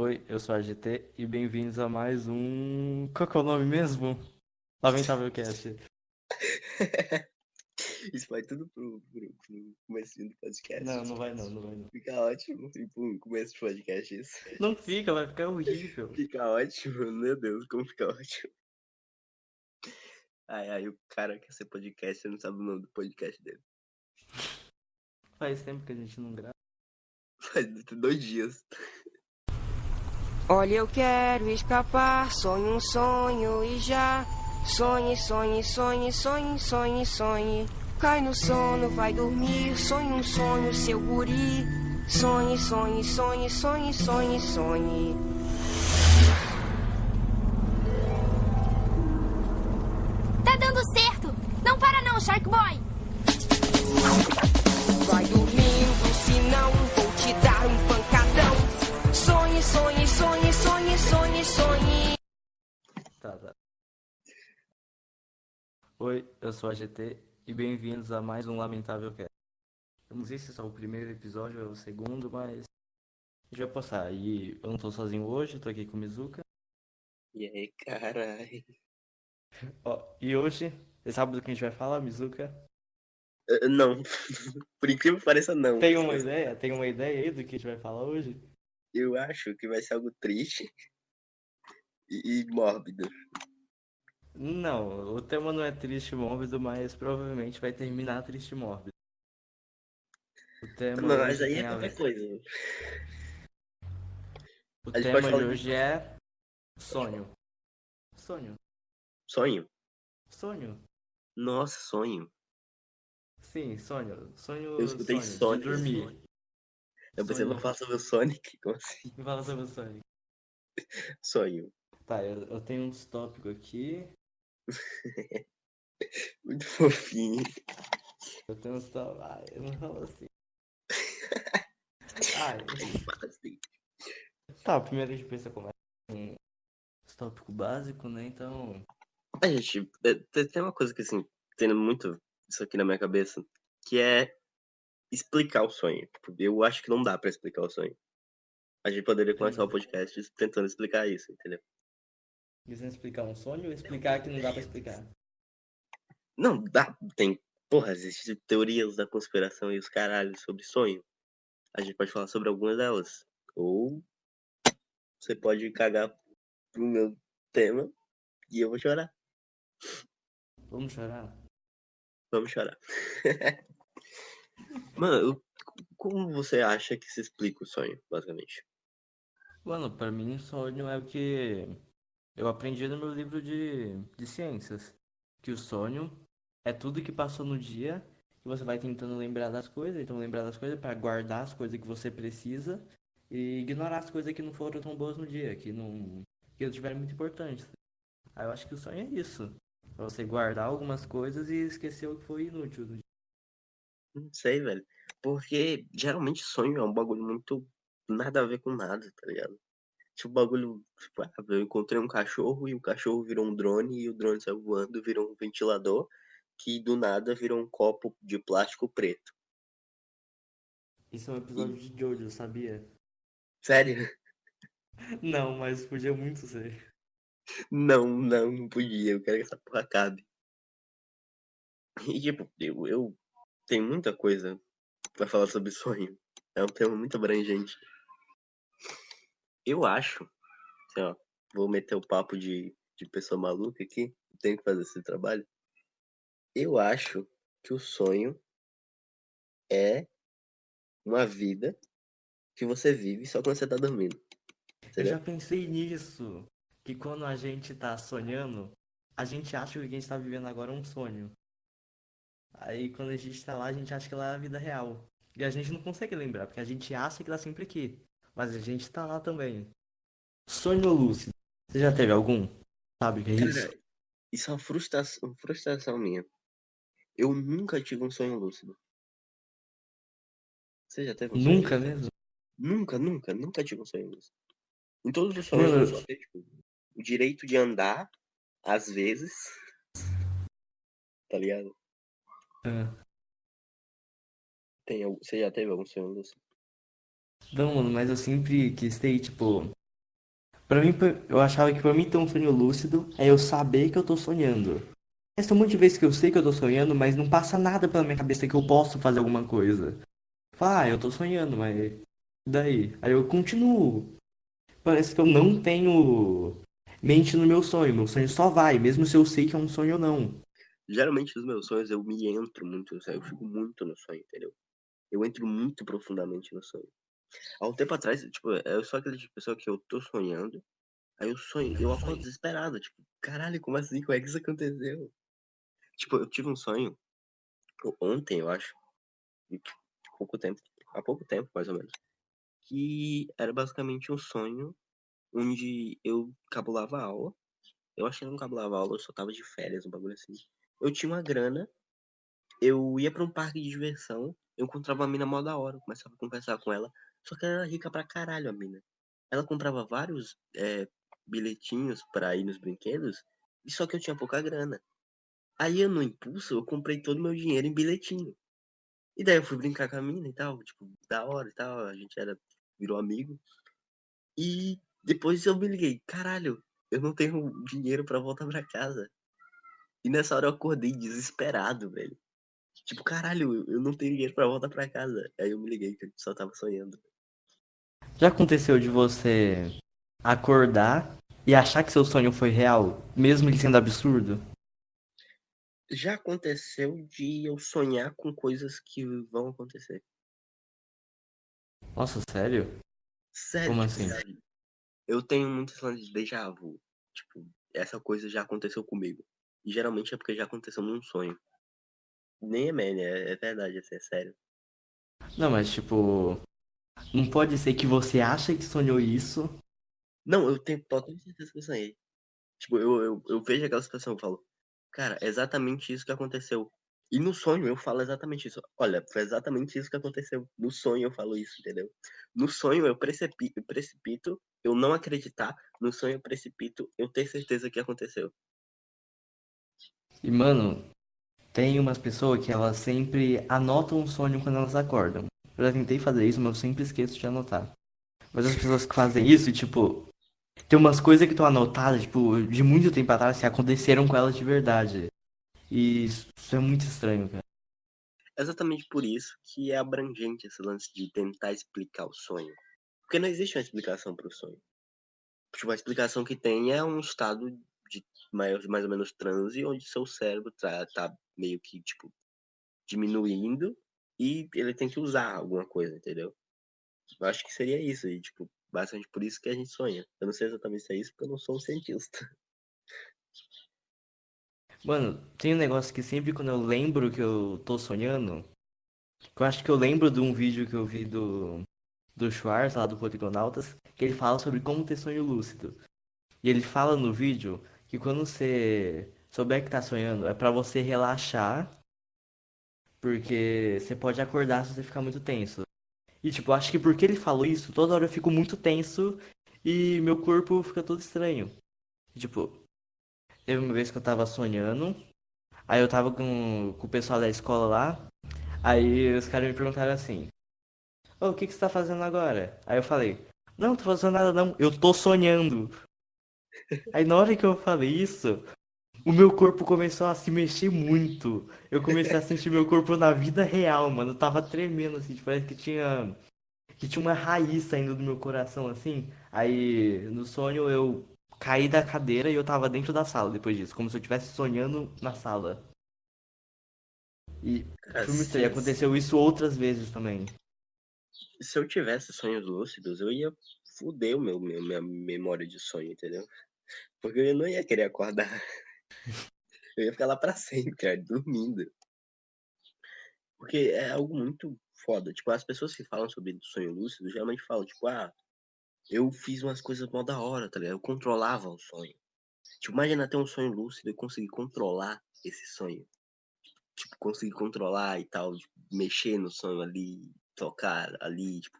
Oi, eu sou a GT e bem-vindos a mais um. Qual que é o nome mesmo? Lamentável Cast. Isso vai tudo pro, pro, pro começo do podcast. Não, não vai não, não vai não. Fica ótimo. E pro começo do podcast isso. Não fica, vai ficar horrível. Fica ótimo, meu Deus, como fica ótimo. Ai, ai, o cara quer ser podcast, você não sabe o nome do podcast dele. Faz tempo que a gente não grava. Faz dois dias. Olha, eu quero escapar, sonho um sonho e já. Sonhe, sonhe, sonhe, sonhe, sonhe, sonhe. Cai no sono, vai dormir, sonhe um sonho, seu guri. Sonhe, sonhe, sonhe, sonhe, sonhe, sonhe. Tá dando certo! Não para não, Shark Boy! Tá. Oi, eu sou a GT e bem-vindos a mais um Lamentável Cast. Eu não sei se é só o primeiro episódio ou o segundo, mas a gente vai passar. E eu não tô sozinho hoje, tô aqui com o Mizuka. E aí, carai. Ó, e hoje, você sabe do que a gente vai falar, Mizuka? Uh, não. Por incrível que pareça, não. Tem uma ideia? Tem uma ideia aí do que a gente vai falar hoje? Eu acho que vai ser algo triste e, e mórbido. Não, o tema não é triste e mórbido, mas provavelmente vai terminar triste e mórbido. O tema Não, mas aí é qualquer coisa. O tema de hoje é sonho. Sonho. Sonho? Sonho. Nossa, sonho. Sim, sonho. Sonho. Eu escutei sonho, Sonic. De dormir. Eu pensei, Sonho. vou falar sobre o Sonic. Como assim? Fala sobre o Sonic. Sonho. Tá, eu, eu tenho uns tópicos aqui. Muito fofinho. Eu tenho uns tópicos. Ai, eu não falo assim. Ai. Assim. Tá, primeiro a gente pensa como é um tópico básico, né? Então. A gente, é, tem uma coisa que, assim, tendo muito isso aqui na minha cabeça, que é explicar o sonho. Tipo, eu acho que não dá pra explicar o sonho. A gente poderia começar o podcast tentando explicar isso, entendeu? Quiser explicar um sonho ou explicar que não dá pra explicar? Não, dá, tem, porra, existem teorias da conspiração e os caralhos sobre sonho. A gente pode falar sobre algumas delas. Ou você pode cagar pro meu tema e eu vou chorar. Vamos chorar? Vamos chorar. Mano, como você acha que se explica o sonho, basicamente? Mano, pra mim, sonho é o que eu aprendi no meu livro de, de ciências. Que o sonho é tudo que passou no dia, que você vai tentando lembrar das coisas, então lembrar das coisas pra guardar as coisas que você precisa e ignorar as coisas que não foram tão boas no dia, que não, que não tiveram muito importantes. Aí eu acho que o sonho é isso. Pra você guardar algumas coisas e esquecer o que foi inútil no dia. Não sei, velho. Porque geralmente sonho é um bagulho muito nada a ver com nada, tá ligado? Tipo, bagulho. Tipo, ah, eu encontrei um cachorro e o cachorro virou um drone e o drone saiu voando, virou um ventilador que do nada virou um copo de plástico preto. Isso é um episódio de Jojo, sabia? Sério? Não, mas podia muito ser. Não, não, não podia. Eu quero que essa porra acabe. E tipo, eu, eu tenho muita coisa pra falar sobre sonho. É um tema muito abrangente. Eu acho, vou meter o papo de, de pessoa maluca aqui, tenho que fazer esse trabalho. Eu acho que o sonho é uma vida que você vive só quando você tá dormindo. Eu Entendeu? já pensei nisso. Que quando a gente tá sonhando, a gente acha que o que a gente tá vivendo agora é um sonho. Aí quando a gente tá lá, a gente acha que lá é a vida real. E a gente não consegue lembrar, porque a gente acha que tá sempre aqui. Mas a gente tá lá também. Sonho lúcido. Você já teve algum? Sabe o que é isso? Cara, isso é uma frustração, frustração minha. Eu nunca tive um sonho lúcido. Você já teve um sonho Nunca lúcido? mesmo? Nunca, nunca, nunca tive um sonho lúcido. Em todos os sonhos eu só tenho, tipo, o direito de andar, às vezes. Tá ligado? Ah. Tem, você já teve algum sonho lúcido? Não, mano, mas eu sempre quis ter, tipo, Pra mim, eu achava que pra mim ter um sonho lúcido é eu saber que eu tô sonhando. Essa um monte de vezes que eu sei que eu tô sonhando, mas não passa nada pela minha cabeça que eu posso fazer alguma coisa. Ah, eu tô sonhando, mas daí? Aí eu continuo. Parece que eu não tenho mente no meu sonho. Meu sonho só vai, mesmo se eu sei que é um sonho ou não. Geralmente nos meus sonhos eu me entro muito no sonho, eu fico muito no sonho, entendeu? Eu entro muito profundamente no sonho. Há um tempo atrás, tipo, eu sou aquele tipo de pessoa que eu tô sonhando, aí eu sonho, eu acordo desesperado, tipo, caralho, como assim? Como é que isso aconteceu? Tipo, eu tive um sonho ontem, eu acho, pouco tempo, há pouco tempo, mais ou menos, que era basicamente um sonho onde eu cabulava a aula. Eu achei que não cabulava a aula, eu só tava de férias, um bagulho assim. Eu tinha uma grana, eu ia para um parque de diversão, eu encontrava uma mina mó da hora, começava a conversar com ela, só que ela era rica pra caralho, a mina. Ela comprava vários é, bilhetinhos para ir nos brinquedos, e só que eu tinha pouca grana. Aí eu, no impulso, eu comprei todo o meu dinheiro em bilhetinho. E daí eu fui brincar com a mina e tal, tipo, da hora e tal, a gente era, virou amigo. E depois eu me liguei, caralho, eu não tenho dinheiro para voltar para casa. E nessa hora eu acordei desesperado, velho. Tipo, caralho, eu não tenho dinheiro para voltar para casa. Aí eu me liguei que eu só tava sonhando. Já aconteceu de você acordar e achar que seu sonho foi real, mesmo ele sendo absurdo? Já aconteceu de eu sonhar com coisas que vão acontecer. Nossa, sério? Sério? Como tipo, assim? Eu tenho muitos lances de déjà vu. Tipo, essa coisa já aconteceu comigo. E geralmente é porque já aconteceu num sonho. Nem é é, é verdade, assim, é sério. Não, mas tipo. Não pode ser que você acha que sonhou isso. Não, eu tenho total certeza que eu sonhei. Tipo, eu, eu, eu vejo aquela situação e falo, cara, é exatamente isso que aconteceu. E no sonho eu falo exatamente isso. Olha, foi exatamente isso que aconteceu. No sonho eu falo isso, entendeu? No sonho eu precipito, precipito eu não acreditar. No sonho eu precipito eu ter certeza que aconteceu. E, mano, tem umas pessoas que elas sempre anotam um sonho quando elas acordam. Eu já tentei fazer isso, mas eu sempre esqueço de anotar. Mas as pessoas que fazem isso, tipo, tem umas coisas que estão anotadas, tipo, de muito tempo atrás que aconteceram com elas de verdade. E isso é muito estranho, cara. Exatamente por isso que é abrangente esse lance de tentar explicar o sonho. Porque não existe uma explicação para o sonho. Tipo, a explicação que tem é um estado mais, mais ou menos transe, onde seu cérebro tá, tá meio que, tipo, diminuindo e ele tem que usar alguma coisa, entendeu? Eu acho que seria isso, e, tipo, basicamente por isso que a gente sonha. Eu não sei exatamente se é isso, porque eu não sou um cientista. Mano, tem um negócio que sempre quando eu lembro que eu tô sonhando, eu acho que eu lembro de um vídeo que eu vi do, do Schwartz, lá do Poligonautas, que ele fala sobre como ter sonho lúcido. E ele fala no vídeo que quando você souber que tá sonhando, é para você relaxar, porque você pode acordar se você ficar muito tenso. E tipo, acho que porque ele falou isso, toda hora eu fico muito tenso e meu corpo fica todo estranho. E, tipo, teve uma vez que eu tava sonhando, aí eu tava com, com o pessoal da escola lá, aí os caras me perguntaram assim, Ô, o que, que você tá fazendo agora? Aí eu falei, não, tô fazendo nada não, eu tô sonhando. Aí na hora que eu falei isso, o meu corpo começou a se mexer muito. Eu comecei a sentir meu corpo na vida real, mano. Eu tava tremendo, assim, tipo, parece que tinha. Que tinha uma raiz saindo do meu coração, assim. Aí, no sonho, eu caí da cadeira e eu tava dentro da sala depois disso. Como se eu estivesse sonhando na sala. E estranho. Aconteceu isso outras vezes também. Se eu tivesse sonhos lúcidos, eu ia fuder o meu, meu, minha memória de sonho, entendeu? Porque eu não ia querer acordar. Eu ia ficar lá pra sempre, cara, dormindo. Porque é algo muito foda. Tipo, as pessoas que falam sobre sonho lúcido geralmente falam, tipo, ah, eu fiz umas coisas mó da hora, tá ligado? Eu controlava o sonho. Tipo, imagina ter um sonho lúcido e conseguir controlar esse sonho. Tipo, conseguir controlar e tal, tipo, mexer no sonho ali, tocar ali, tipo,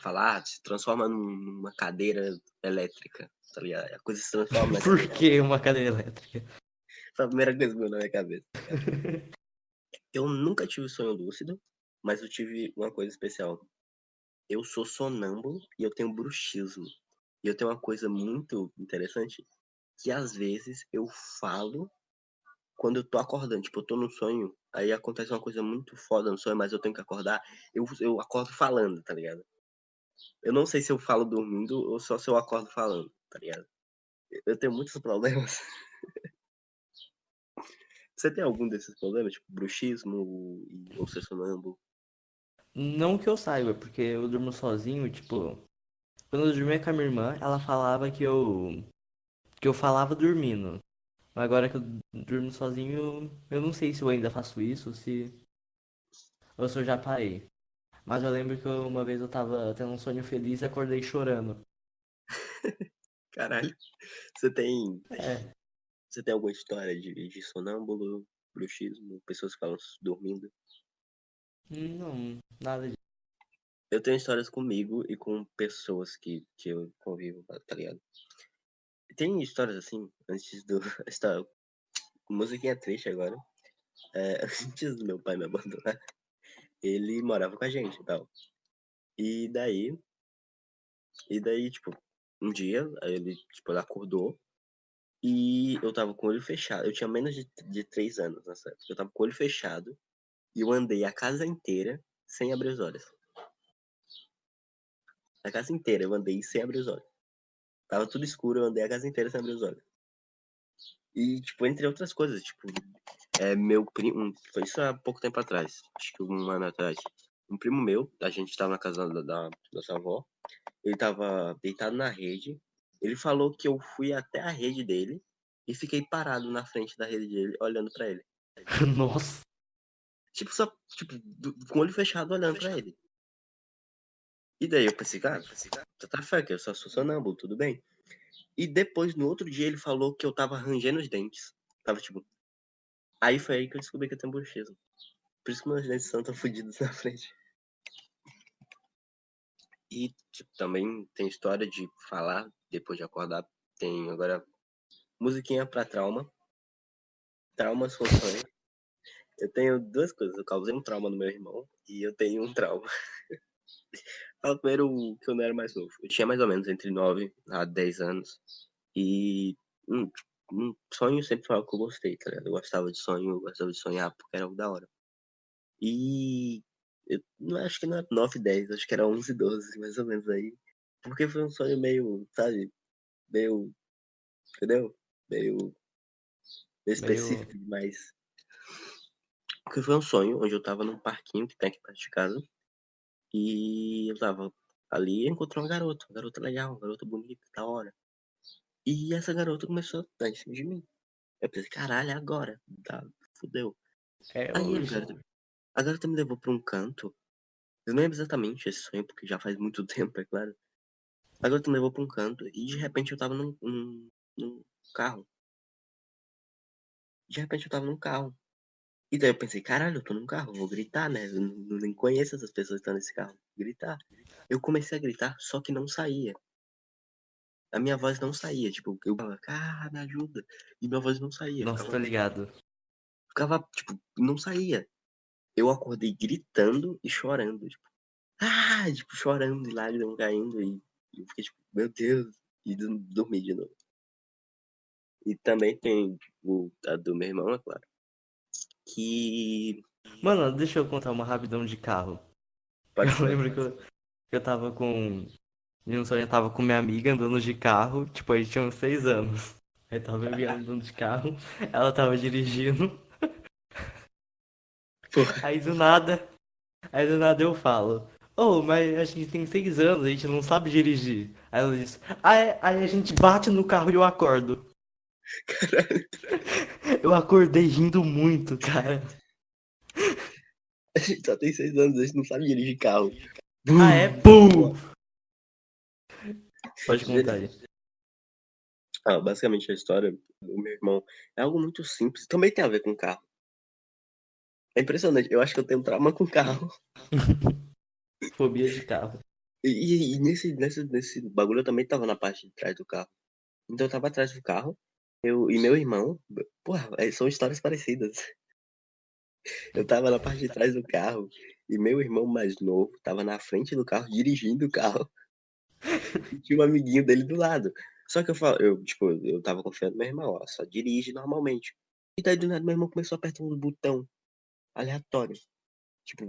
falar, ah, se transforma numa cadeira elétrica, tá ligado? A coisa se transforma. Por que uma cadeira elétrica? Foi a primeira coisa que veio na minha cabeça. eu nunca tive sonho lúcido, mas eu tive uma coisa especial. Eu sou sonâmbulo e eu tenho bruxismo. E eu tenho uma coisa muito interessante, que às vezes eu falo quando eu tô acordando, tipo, eu tô no sonho, aí acontece uma coisa muito foda no sonho, mas eu tenho que acordar, eu, eu acordo falando, tá ligado? Eu não sei se eu falo dormindo ou só se eu acordo falando, tá ligado? Eu tenho muitos problemas. Você tem algum desses problemas, tipo bruxismo e- ou ser sonâmbulo? Não que eu saiba, porque eu durmo sozinho, tipo. Quando eu dormia com a minha irmã, ela falava que eu. que eu falava dormindo. Mas agora que eu durmo sozinho, eu não sei se eu ainda faço isso, se. ou se eu já parei. Mas eu lembro que eu- uma vez eu tava tendo um sonho feliz e acordei chorando. Caralho. Você tem, É. você tem alguma história de, de sonâmbulo, bruxismo, pessoas que falam dormindo? Não, nada disso. Eu tenho histórias comigo e com pessoas que, que eu convivo, tá ligado? Tem histórias assim, antes do. Esta musiquinha triste agora. É, antes do meu pai me abandonar, ele morava com a gente e tal. E daí. E daí, tipo, um dia, ele, tipo, ele acordou e eu tava com o olho fechado. Eu tinha menos de, de três anos nessa época. Eu tava com o olho fechado e eu andei a casa inteira sem abrir os olhos. A casa inteira eu andei sem abrir os olhos. Tava tudo escuro, eu andei a casa inteira sem abrir os olhos. E, tipo, entre outras coisas, tipo, é meu primo. Foi isso há pouco tempo atrás, acho que um ano atrás. Um primo meu, a gente tava na casa da, da nossa avó, ele tava deitado na rede. Ele falou que eu fui até a rede dele e fiquei parado na frente da rede dele, olhando pra ele. Nossa. Tipo, só, tipo, do- com o olho fechado olhando pra ele. E daí eu pensei, cara, tá, tá que eu sou sonâmbulo, tudo bem. E depois, no outro dia, ele falou que eu tava rangendo os dentes. Tava tipo. Aí foi aí que eu descobri que eu tenho bruxismo. Por isso que meus dentes são tão fodidos na frente. E tipo, também tem história de falar depois de acordar. Tem agora musiquinha pra trauma. Traumas sonho. Eu tenho duas coisas. Eu causei um trauma no meu irmão e eu tenho um trauma. Fala primeiro que eu não era mais novo. Eu tinha mais ou menos entre 9 a 10 anos. E hum, hum, sonho sempre foi algo que eu gostei, tá ligado? Eu gostava de sonho, eu gostava de sonhar porque era algo da hora. E eu não acho que não era 9, 10, acho que era 11, 12, mais ou menos aí. Porque foi um sonho meio, sabe? Meio. Entendeu? Meio. meio específico demais. Porque foi um sonho onde eu tava num parquinho que tem aqui perto de casa. E eu tava ali e encontrei uma garota, uma garota legal, uma garota bonita, da hora. E essa garota começou a dar em cima de mim. Eu pensei, caralho, é agora. Tá, fudeu. É Aí a hoje. garota, a garota me levou pra um canto. Eu não lembro exatamente esse sonho, porque já faz muito tempo, é claro. A garota me levou pra um canto e de repente eu tava num, num, num carro. De repente eu tava num carro. E daí eu pensei, caralho, eu tô num carro, vou gritar, né? Eu não, nem conheço essas pessoas que estão nesse carro. Gritar. Eu comecei a gritar, só que não saía. A minha voz não saía, tipo, eu falava, ah, me ajuda. E minha voz não saía. Nossa, ficava- tô ligado. ficava, tipo, não saía. Eu acordei gritando e chorando, tipo, ah, tipo, chorando e lágrimas caindo. E e eu fiquei, tipo, meu Deus, e do- dormi de novo. E também tem, tipo, a do meu irmão, é claro. Que. Mano, deixa eu contar uma rapidão de carro. Pode Eu ser. lembro que eu, que eu tava com. Em um sonho eu tava com minha amiga andando de carro, tipo, a gente tinha uns seis anos. Aí tava eu e ela andando de carro, ela tava dirigindo. Aí do nada, aí do nada eu falo, oh, mas a gente tem seis anos, a gente não sabe dirigir. Aí ela diz, aí, aí a gente bate no carro e eu acordo. Caralho. Eu acordei rindo muito, cara. A gente só tem seis anos, a gente não sabe dirigir carro. Ah, é? Pum! Pode contar aí. Ah, basicamente a história do meu irmão é algo muito simples. Também tem a ver com carro. É impressionante. Eu acho que eu tenho trauma com carro. Fobia de carro. E, e- nesse, nesse, nesse bagulho eu também tava na parte de trás do carro. Então eu tava atrás do carro. Eu, e meu irmão. Porra, é, são histórias parecidas. Eu tava na parte de trás do carro. E meu irmão mais novo tava na frente do carro, dirigindo o carro. E tinha um amiguinho dele do lado. Só que eu falo, eu, tipo, eu tava confiando no meu irmão, ó, só dirige normalmente. E daí do nada meu irmão começou a apertar um botão aleatório. Tipo,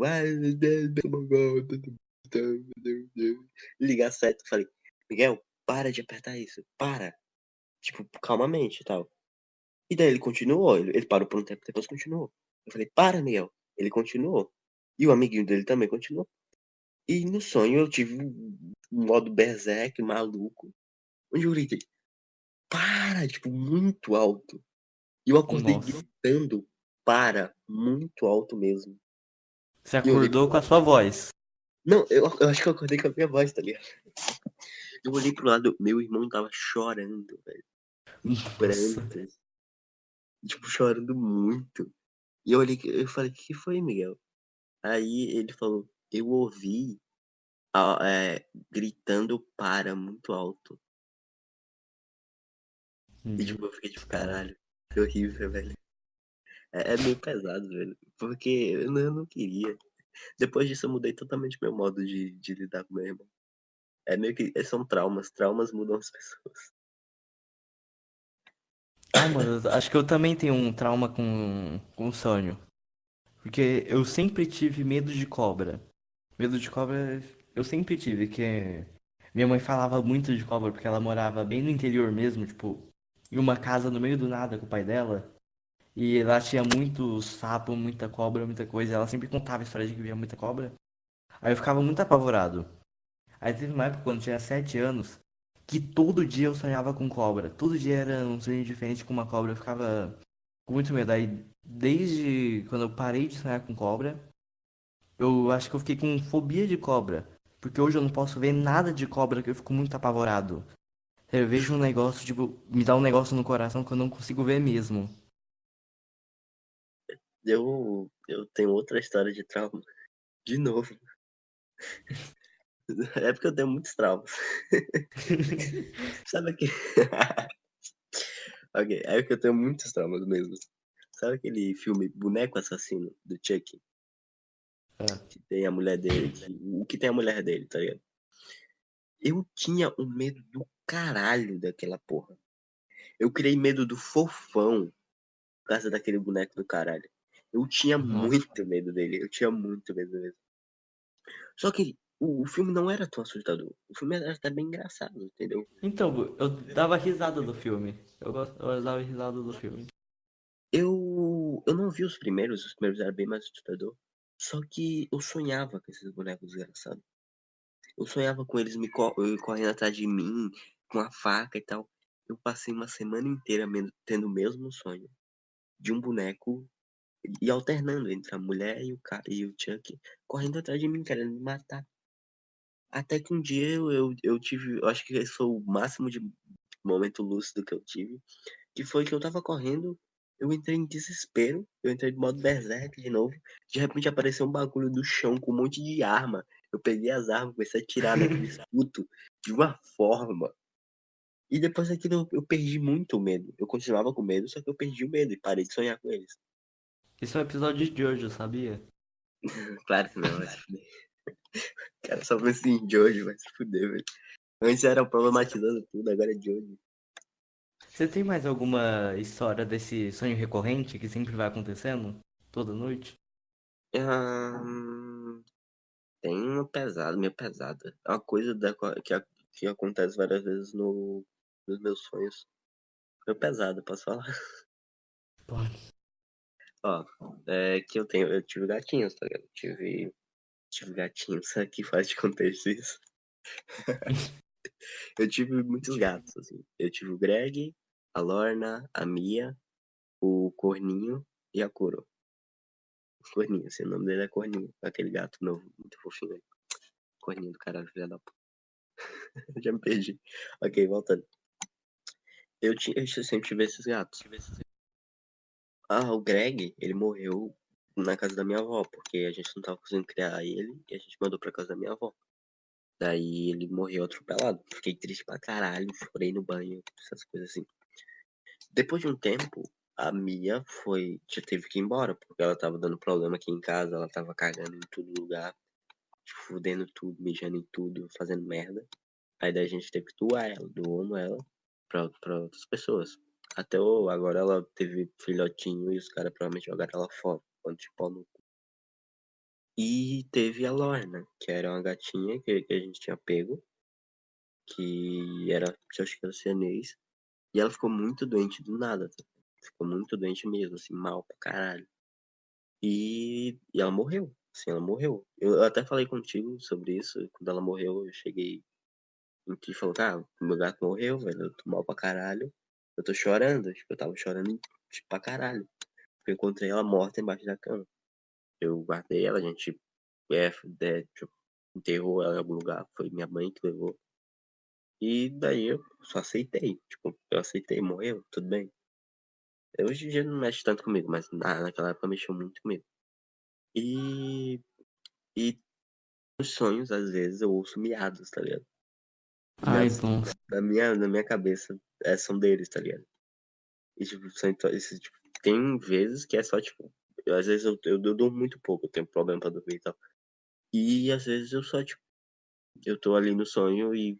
ligar certo. Falei, Miguel, para de apertar isso, para. Tipo, calmamente e tal. E daí ele continuou, ele, ele parou por um tempo, depois continuou. Eu falei, para, Miguel. Ele continuou. E o amiguinho dele também continuou. E no sonho eu tive um modo berserk maluco. Onde eu gritei, para, tipo, muito alto. E eu acordei Nossa. gritando, para, muito alto mesmo. Você eu acordou com a sua voz. Não, eu, eu acho que eu acordei com a minha voz, tá ligado? Eu olhei pro lado, meu irmão tava chorando, velho. Nossa. prantos. Tipo, chorando muito. E eu olhei, eu falei, o que foi, Miguel? Aí ele falou, eu ouvi é, gritando para muito alto. E Uhum. tipo, eu fiquei tipo, caralho, que horrível, velho. É, é meio pesado, velho. Porque eu não, eu não queria. Depois disso eu mudei totalmente meu modo de, de lidar com meu irmão. É meio que. São traumas. Traumas mudam as pessoas. Ah, mano, acho que eu também tenho um trauma com, com sonho. Porque eu sempre tive medo de cobra. Medo de cobra eu sempre tive, que minha mãe falava muito de cobra porque ela morava bem no interior mesmo, tipo, em uma casa no meio do nada com o pai dela. E lá tinha muito sapo, muita cobra, muita coisa. Ela sempre contava história de que via muita cobra. Aí eu ficava muito apavorado. Aí teve uma época quando tinha sete anos que todo dia eu sonhava com cobra. Todo dia era um sonho diferente com uma cobra. Eu ficava com muito medo. Aí desde quando eu parei de sonhar com cobra, eu acho que eu fiquei com fobia de cobra. Porque hoje eu não posso ver nada de cobra que eu fico muito apavorado. Eu vejo um negócio, tipo, me dá um negócio no coração que eu não consigo ver mesmo. Eu, eu tenho outra história de trauma. De novo. É porque eu tenho muitos traumas. Sabe aquele. ok, é porque eu tenho muitos traumas mesmo. Sabe aquele filme Boneco Assassino, do Chuck? É. Que tem a mulher dele. O que tem a mulher dele, tá ligado? Eu tinha um medo do caralho daquela porra. Eu criei medo do fofão por causa daquele boneco do caralho. Eu tinha muito medo dele. Eu tinha muito medo mesmo. Só que o, o filme não era tão assustador. O filme era até bem engraçado, entendeu? Então, eu dava risada do filme. Eu, eu dava risada do filme. Eu, eu não vi os primeiros, os primeiros eram bem mais assustador. Só que eu sonhava com esses bonecos desgraçados. Eu sonhava com eles me co- correndo atrás de mim, com a faca e tal. Eu passei uma semana inteira tendo o mesmo sonho. De um boneco e alternando entre a mulher e o cara e o Chuck correndo atrás de mim, querendo me matar. Até que um dia eu, eu, eu tive, eu acho que esse foi o máximo de momento lúcido que eu tive, que foi que eu tava correndo, eu entrei em desespero, eu entrei de modo berserk de novo, de repente apareceu um bagulho do chão com um monte de arma. Eu peguei as armas, comecei a atirar naqueles puto de uma forma. E depois daquilo eu, eu perdi muito o medo. Eu continuava com medo, só que eu perdi o medo e parei de sonhar com eles. Esse é um episódio de hoje, sabia? Claro que não, vai se fuder. Cara, só pensa em Jojo, vai se fuder, velho. Antes era problematizando tudo, agora é Jojo. Você tem mais alguma história desse sonho recorrente que sempre vai acontecendo? Toda noite? Ahn, tem uma pesada, meio pesada. É uma coisa da, que, a- que acontece várias vezes no, nos meus sonhos. Meio pesada, posso falar? Pode. Ó, é que eu tenho, eu tive gatinhos, tá ligado? Tive, tive gatinhos, aqui faz de contexto isso. eu tive muitos gatos, assim. Eu tive o Greg, a Lorna, a Mia, o Corninho e a Kuro. Corninho, assim, o nome dele é Corninho, aquele gato novo, muito fofinho aí. Corninho do caralho, filha da puta. Já me perdi. Ok, voltando. Eu, tinha, eu sempre tive esses gatos. Ah, o Greg, ele morreu na casa da minha avó, porque a gente não tava conseguindo criar ele e a gente mandou pra casa da minha avó. Daí ele morreu atropelado. Fiquei triste pra caralho, chorei no banho, essas coisas assim. Depois de um tempo, a Mia foi, teve que ir embora, porque ela tava dando problema aqui em casa, ela tava cagando em todo lugar, fudendo tudo, mijando em tudo, fazendo merda. Aí daí a gente teve que doar ela, doamos ela pra, pra outras pessoas. Até o, agora ela teve filhotinho e os caras provavelmente jogaram ela fora, quando tipo no cu. E teve a Lorna, que era uma gatinha que, que a gente tinha pego, que era, acho que era cianês, e ela ficou muito doente do nada, tá? ficou muito doente mesmo, assim, mal pra caralho. E, e ela morreu, assim, ela morreu. Eu, até falei contigo sobre isso, quando ela morreu, eu cheguei em ti e falou, ah, meu gato morreu, velho, eu tô mal pra caralho. Eu tô chorando, tipo, eu tava chorando tipo, pra caralho. Eu encontrei ela morta embaixo da cama. Eu guardei ela, a gente é, é, tipo, enterrou ela em algum lugar, foi minha mãe que levou. E daí eu só aceitei, tipo, eu aceitei, morreu, tudo bem. Hoje em dia não mexe tanto comigo, mas na, naquela época mexeu muito comigo. E. E nos sonhos, às vezes, eu ouço miados, tá ligado? Ai, bom. na minha, na minha cabeça é, são deles, tá ligado? E, tipo, são, então, esse, tipo, tem vezes que é só, tipo, eu, às vezes eu, eu, eu durmo muito pouco, eu tenho problema pra dormir e tal. E às vezes eu só, tipo, eu tô ali no sonho e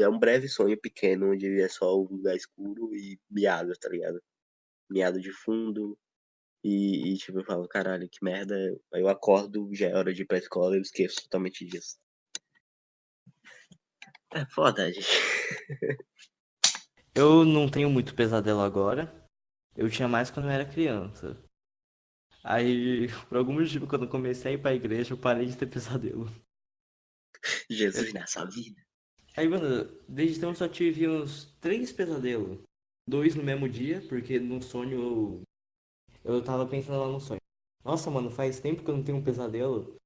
é um breve sonho pequeno, onde é só o lugar escuro e miado, tá ligado? Miado de fundo. E, e, tipo, eu falo, caralho, que merda. Aí eu acordo, já é hora de ir pra escola e eu esqueço totalmente disso. É foda, gente. Eu não tenho muito pesadelo agora. Eu tinha mais quando eu era criança. Aí, por algum motivo, quando eu comecei a ir pra igreja, eu parei de ter pesadelo. Jesus na sua vida. Aí, mano, desde então eu só tive uns três pesadelos. Dois no mesmo dia, porque no sonho eu, eu tava pensando lá no sonho. Nossa, mano, faz tempo que eu não tenho um pesadelo.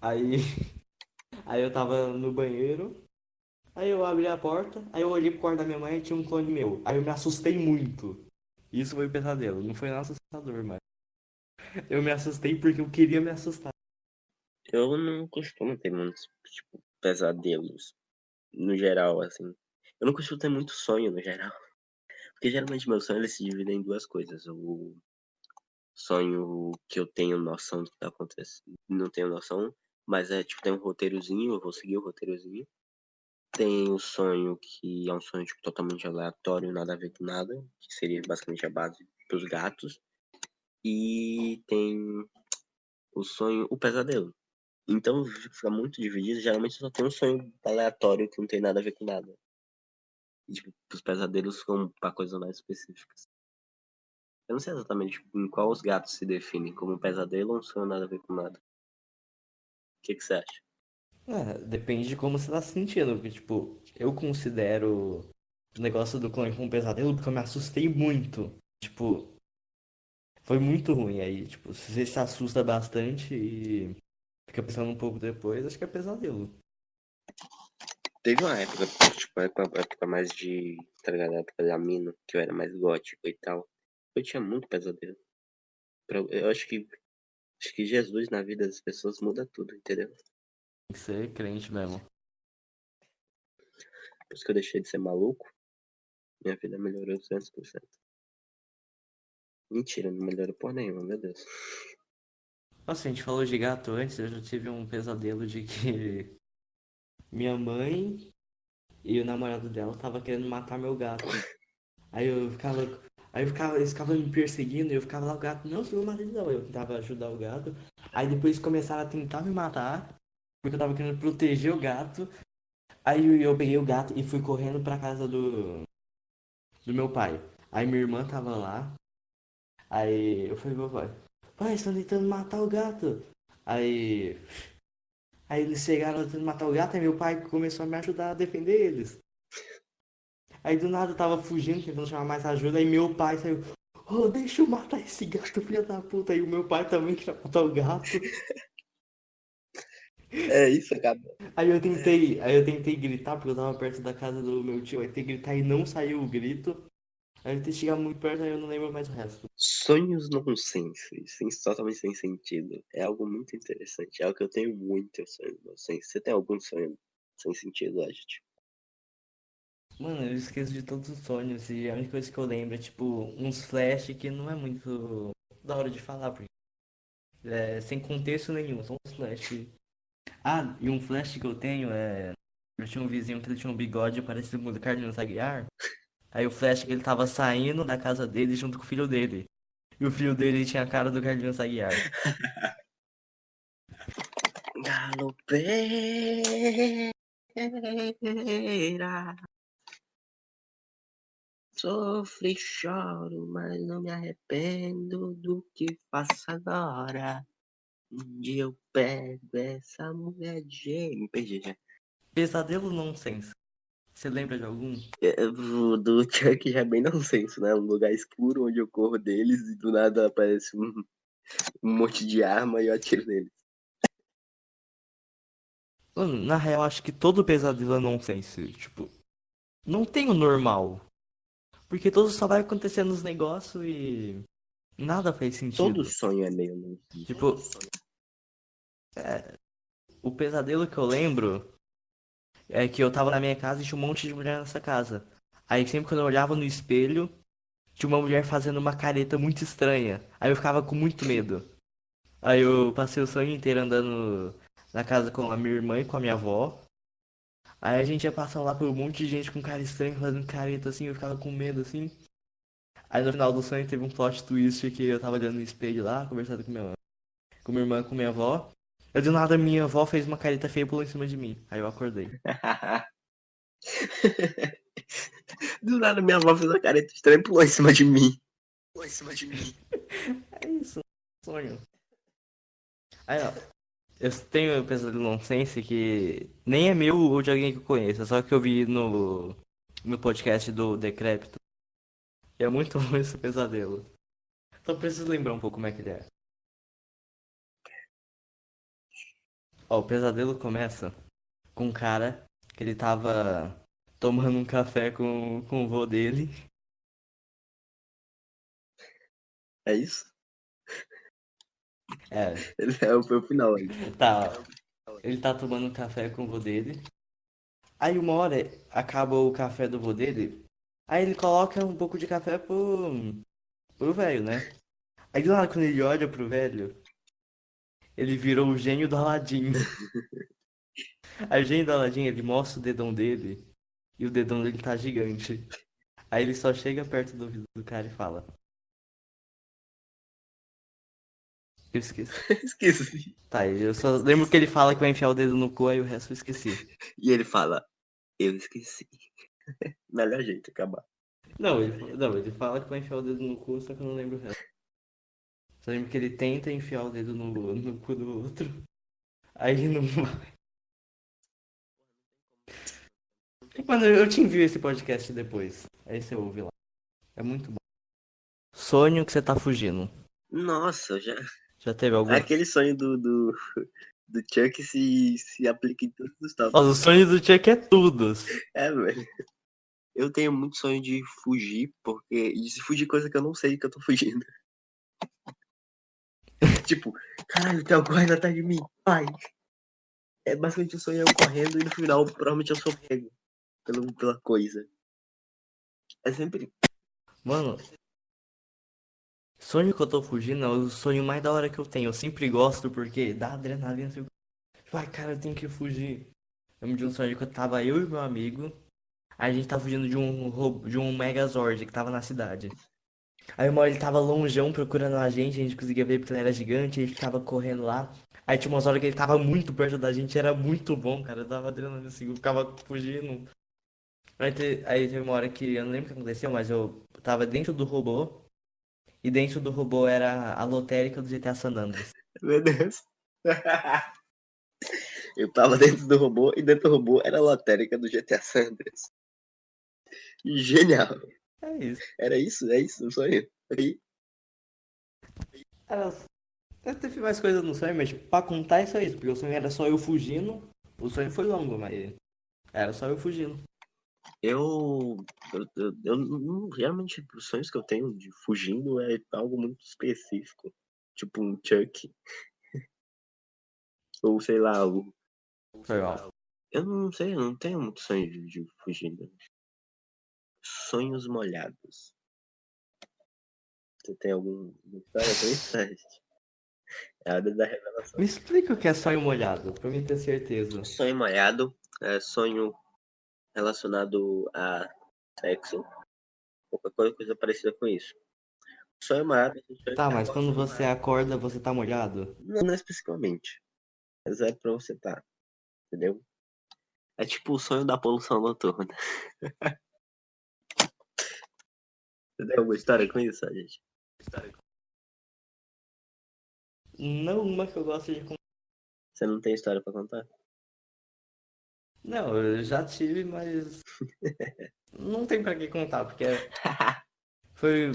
Aí, aí eu tava no banheiro. Aí eu abri a porta, aí eu olhei pro quarto da minha mãe e tinha um clone meu. Aí eu me assustei muito. Isso foi pesadelo, não foi nada assustador, mas. Eu me assustei porque eu queria me assustar. Eu não costumo ter muitos, tipo, pesadelos. No geral, assim. Eu não costumo ter muito sonho, no geral. Porque geralmente meu sonho ele se divide em duas coisas. O sonho que eu tenho noção do que tá acontecendo. Não tenho noção, mas é tipo, tem um roteirozinho, eu vou seguir o roteirozinho. Tem o sonho que é um sonho tipo, totalmente aleatório, nada a ver com nada, que seria basicamente a base dos gatos. E tem o sonho, o pesadelo. Então fica muito dividido. Geralmente só tem um sonho aleatório que não tem nada a ver com nada. E, tipo, os pesadelos são para coisas mais específicas. Eu não sei exatamente em qual os gatos se definem, como um pesadelo ou um sonho nada a ver com nada. O que, que você acha? É, depende de como você tá se sentindo, porque, tipo, eu considero o negócio do clone como um pesadelo porque eu me assustei muito. Tipo, foi muito ruim aí. Tipo, se você se assusta bastante e fica pensando um pouco depois, acho que é pesadelo. Teve uma época, tipo, época, época mais de, tá ligado? Época da mina, que eu era mais gótico e tal. Eu tinha muito pesadelo. Eu acho que, acho que Jesus na vida das pessoas muda tudo, entendeu? Tem que ser crente mesmo. Por isso que eu deixei de ser maluco, minha vida melhorou 200%. Mentira, não melhorou por nenhuma, meu Deus. Nossa, a gente falou de gato antes, eu já tive um pesadelo de que minha mãe e o namorado dela tava querendo matar meu gato. Aí eu ficava, aí eu ficava, eles ficavam me perseguindo e eu ficava lá, o gato, não, mata ele não. Eu tentava ajudar o gato. Aí depois começaram a tentar me matar, porque eu tava querendo proteger o gato. Aí eu, peguei o gato e fui correndo pra casa do, do meu pai. Aí minha irmã tava lá. Aí eu falei meu pai, pai, estão tentando matar o gato. Aí. Aí eles chegaram tentando matar o gato, aí meu pai começou a me ajudar a defender eles. Aí do nada eu tava fugindo, tentando chamar mais ajuda, aí meu pai saiu. Oh, deixa eu matar esse gato, filha da puta. Aí o meu pai também queria matar o gato. É isso, acabou. Aí eu tentei, aí eu tentei gritar, porque eu tava perto da casa do meu tio, aí tentei gritar e não saiu o grito. Aí eu tentei chegar muito perto, aí eu não lembro mais o resto. Sonhos nonsense, sem, totalmente sem sentido. É algo muito interessante. É algo que eu tenho muito sonhos nonsense. Você tem algum sonho sem sentido, Agit? Mano, eu esqueço de todos os sonhos e a única coisa que eu lembro é tipo uns flash que não é muito da hora de falar, porque é sem contexto nenhum, são uns flash. Ah, e um flash que eu tenho é Eu tinha um vizinho que ele tinha um bigode parecido com o do Carlinhos Aguiar. Aí o Flash que ele tava saindo da casa dele junto com o filho dele. E o filho dele tinha a cara do Carlinhos Aguiar. Galopeira. Sofro e choro, mas não me arrependo do que faço agora. Um dia eu pego essa mulher de jeito. Me perdi já. Pesadelo nonsense. Você lembra de algum? É, do Chuck já é bem nonsense, né? Um lugar escuro onde eu corro deles e do nada aparece um, um monte de arma e eu atiro neles. Mano, na real, acho que todo pesadelo é nonsense. Tipo, não tem o normal. Porque tudo só vai acontecendo nos negócios e. Nada faz sentido. Todo sonho é meio nonsense. Tipo, o pesadelo que eu lembro é que eu tava na minha casa e tinha um monte de mulher nessa casa. Aí sempre quando eu olhava no espelho, tinha uma mulher fazendo uma careta muito estranha. Aí eu ficava com muito medo. Aí eu passei o sonho inteiro andando na casa com a minha irmã e com a minha avó. Aí a gente ia passando lá por um monte de gente com cara estranha, fazendo careta assim, eu ficava com medo assim. Aí no final do sonho teve um plot twist que eu tava olhando no espelho lá, conversando com minha, com minha irmã, com minha avó. Eu do nada minha avó fez uma careta feia e pulou em cima de mim. Aí eu acordei. Do nada minha avó fez uma careta estranha e pulou em cima de mim. Pulou em cima de mim. É isso, sonho. Aí, ó. Eu tenho um pesadelo nonsense que nem é meu ou de alguém que eu conheço, é só que eu vi no, no podcast do Decrépito. E é muito bom esse pesadelo. Só preciso lembrar um pouco como é que ele é. Ó, o pesadelo começa com um cara que ele tava tomando um café com, com o vô dele. É isso? É, Ele é o final aí. Tá, ele tá tomando um café com o vô dele. Aí uma hora acaba o café do vô dele. Aí ele coloca um pouco de café pro, pro velho, né? Aí nada quando ele olha pro velho, ele virou o gênio do Aladim. O gênio do Aladim, ele mostra o dedão dele e o dedão dele tá gigante. Aí ele só chega perto do ouvido do cara e fala. Eu esqueci. Esqueci. Tá, eu só lembro que ele fala que vai enfiar o dedo no cu, aí o resto eu esqueci. E ele fala, eu esqueci. Melhor jeito de acabar. Não, ele, não, ele fala que vai enfiar o dedo no cu, só que eu não lembro o resto. Só lembro que ele tenta enfiar o dedo no, no cu do outro. Aí não vai. Mano, eu te envio esse podcast depois. Aí você ouve lá. É muito bom. Sonho que você tá fugindo. Nossa, já. Já teve algum? Aquele sonho do, do, do Chuck se, se aplica em todos os tópicos. Nossa, o sonho do Chuck é tudo. É, velho. Eu tenho muito sonho de fugir, porque. De se fugir coisa que eu não sei que eu tô fugindo. Tipo, caralho, tem alguma coisa atrás de mim. Pai. É basicamente o sonho eu correndo e no final provavelmente eu sou pego pela coisa. É sempre. Mano, sonho que eu tô fugindo é o sonho mais da hora que eu tenho. Eu sempre gosto porque dá adrenalina. Assim, Vai, cara, eu tenho que fugir. Eu me de um sonho que eu tava eu e meu amigo. A gente tava fugindo de um de um Megazord que tava na cidade. Aí uma hora ele tava longeão procurando a gente, a gente conseguia ver porque ele era gigante, gente ficava correndo lá. Aí tinha umas horas que ele tava muito perto da gente, era muito bom, cara. Eu dava adrenalina assim, eu ficava fugindo. Aí, aí teve uma hora que eu não lembro o que aconteceu, mas eu tava dentro do robô. E dentro do robô era a lotérica do GTA San Andreas. Meu Deus. eu tava dentro do robô e dentro do robô era a lotérica do GTA San Andreas. Genial. É isso. Era isso? É isso o sonho? Aí, Era... Eu teve mais coisas no sonho, mas tipo, pra contar é só isso, porque o sonho era só eu fugindo. O sonho foi longo, mas era só eu fugindo. eu, eu, eu, eu não- geralmente os sonhos que eu tenho de fugindo é algo muito específico. Tipo um Chuck. Ou sei lá, o, Foi mal. eu não sei, eu não tenho muito sonho de, de fugindo. Sonhos molhados. Você tem algum alguma história pra isso? É a hora da revelação. Me explica o que é sonho molhado, pra mim ter certeza. Sonho molhado é sonho relacionado a sexo. Qualquer coisa parecida com isso. Sonho molhado. é sonho Tá, mas quando você acorda, você tá molhado? Não, não especificamente. Mas é pra você tá. Entendeu? É tipo o sonho da poluição noturna. Entendeu alguma história com isso, gente? Não uma que eu gosto de contar. Você não tem história pra contar? Não, eu já tive, mas. Não tem pra que contar, porque é- foi.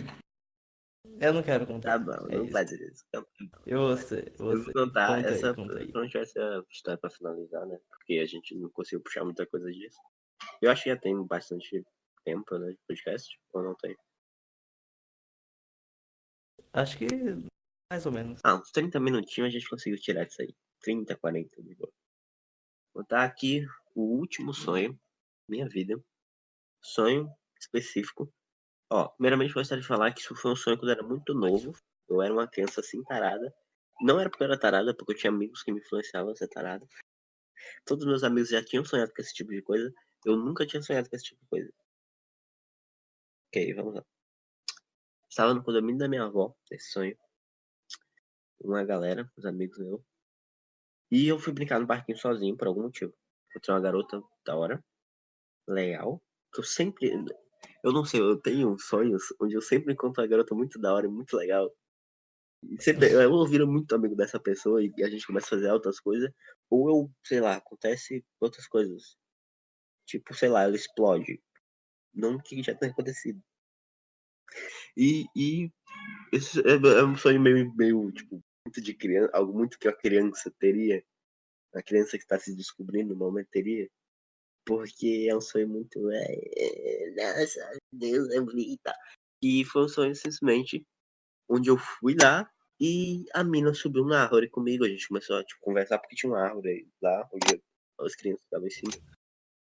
Eu não quero Tá contar. bom, É não isso. faz isso. Eu vou ser. Eu Você. vou contar. Conta aí, essa conta aí. não tivesse a história pra finalizar, né? Porque a gente não conseguiu puxar muita coisa disso. Eu acho que já tem bastante tempo, né? De podcast, ou não tem? Acho que. Mais ou menos. Ah, uns 30 minutinhos a gente conseguiu tirar isso aí. 30, 40, de boa. Vou botar aqui o último sonho, minha vida. Sonho específico. Ó, primeiramente gostaria de falar que isso foi um sonho quando eu era muito novo. Eu era uma criança assim, tarada. Não era porque eu era tarada, porque eu tinha amigos que me influenciavam a ser tarada. Todos meus amigos já tinham sonhado com esse tipo de coisa. Eu nunca tinha sonhado com esse tipo de coisa. Ok, vamos lá. Estava no condomínio da minha avó, esse sonho uma galera, os amigos meus. E eu fui brincar no parquinho sozinho por algum motivo. Encontrei uma garota da hora, legal, que eu sempre. Eu não sei, eu tenho sonhos onde eu sempre encontro uma garota muito da hora e muito legal. E sempre, eu viro muito amigo dessa pessoa e a gente começa a fazer outras coisas, ou eu, sei lá, acontece outras coisas. Tipo, sei lá, ela explode. Não que já tenha acontecido. E, e esse é, é um sonho meio, meio, tipo, muito de criança, algo muito que a criança teria, a criança que está se descobrindo no momento teria, porque é um sonho muito, é, nossa, Deus é bonita. E foi um sonho simplesmente onde eu fui lá e a mina subiu na árvore comigo, a gente começou a tipo, conversar porque tinha uma árvore lá onde as crianças estavam em cima.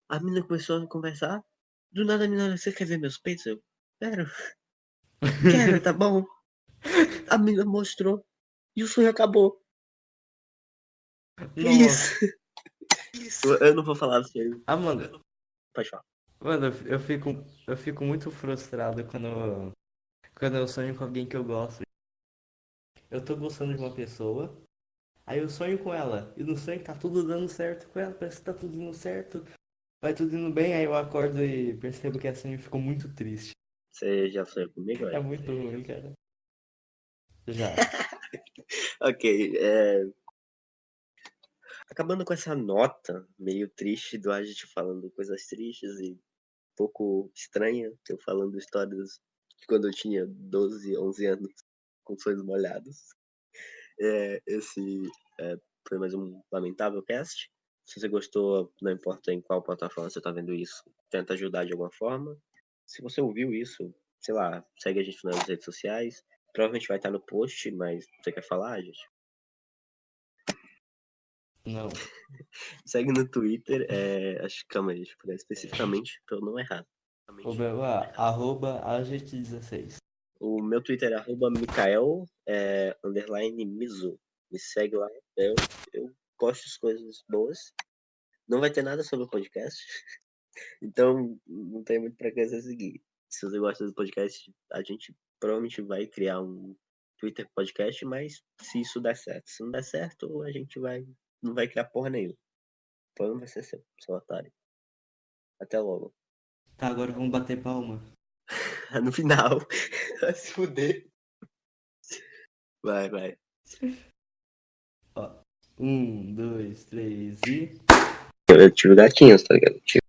A mina começou a conversar, do nada a mina, você quer ver meus peitos? Eu, quero. Quero, tá bom. A mina mostrou. E o sonho acabou. Nossa. Isso. Eu- Eu não vou falar do sonho. Mano, Pode falar. mano, eu- fico, eu fico muito frustrado quando, quando eu sonho com alguém que eu gosto. Eu tô gostando de uma pessoa, aí eu sonho com ela, e no sonho tá tudo dando certo com ela, parece que tá tudo indo certo, vai tudo indo bem, aí eu acordo e percebo que é sonho e fico muito triste. Você já sonhou comigo? É É? muito ruim, cara. Já. Ok. É... Acabando com essa nota meio triste do a gente falando coisas tristes e um pouco estranha, eu falando histórias de quando eu tinha 12, 11 anos com sonhos molhados. É, esse é, foi mais um lamentável cast. Se você gostou, não importa em qual plataforma você está vendo isso, tenta ajudar de alguma forma. Se você ouviu isso, sei lá, segue a gente nas redes sociais. Provavelmente vai estar no post, mas você quer falar, gente? Não. Segue no Twitter, é, acho que calma aí, deixa especificamente pra eu não errar. O meu é arroba AGT16. O meu Twitter é arroba Mikael, é, underline Mizu. Me segue lá, eu, eu posto as coisas boas. Não vai ter nada sobre o podcast, então não tem muito pra que você seguir. Se você gosta do podcast, a gente provavelmente vai criar um Twitter podcast, mas se isso der certo. Se não der certo, a gente vai não vai criar porra nenhuma. O plano vai ser seu, seu otário. Até logo. Tá, agora vamos bater palma. no final. Vai se fuder. Vai, vai. Um, dois, três e. Eu tive gatinhos, tá ligado? Tive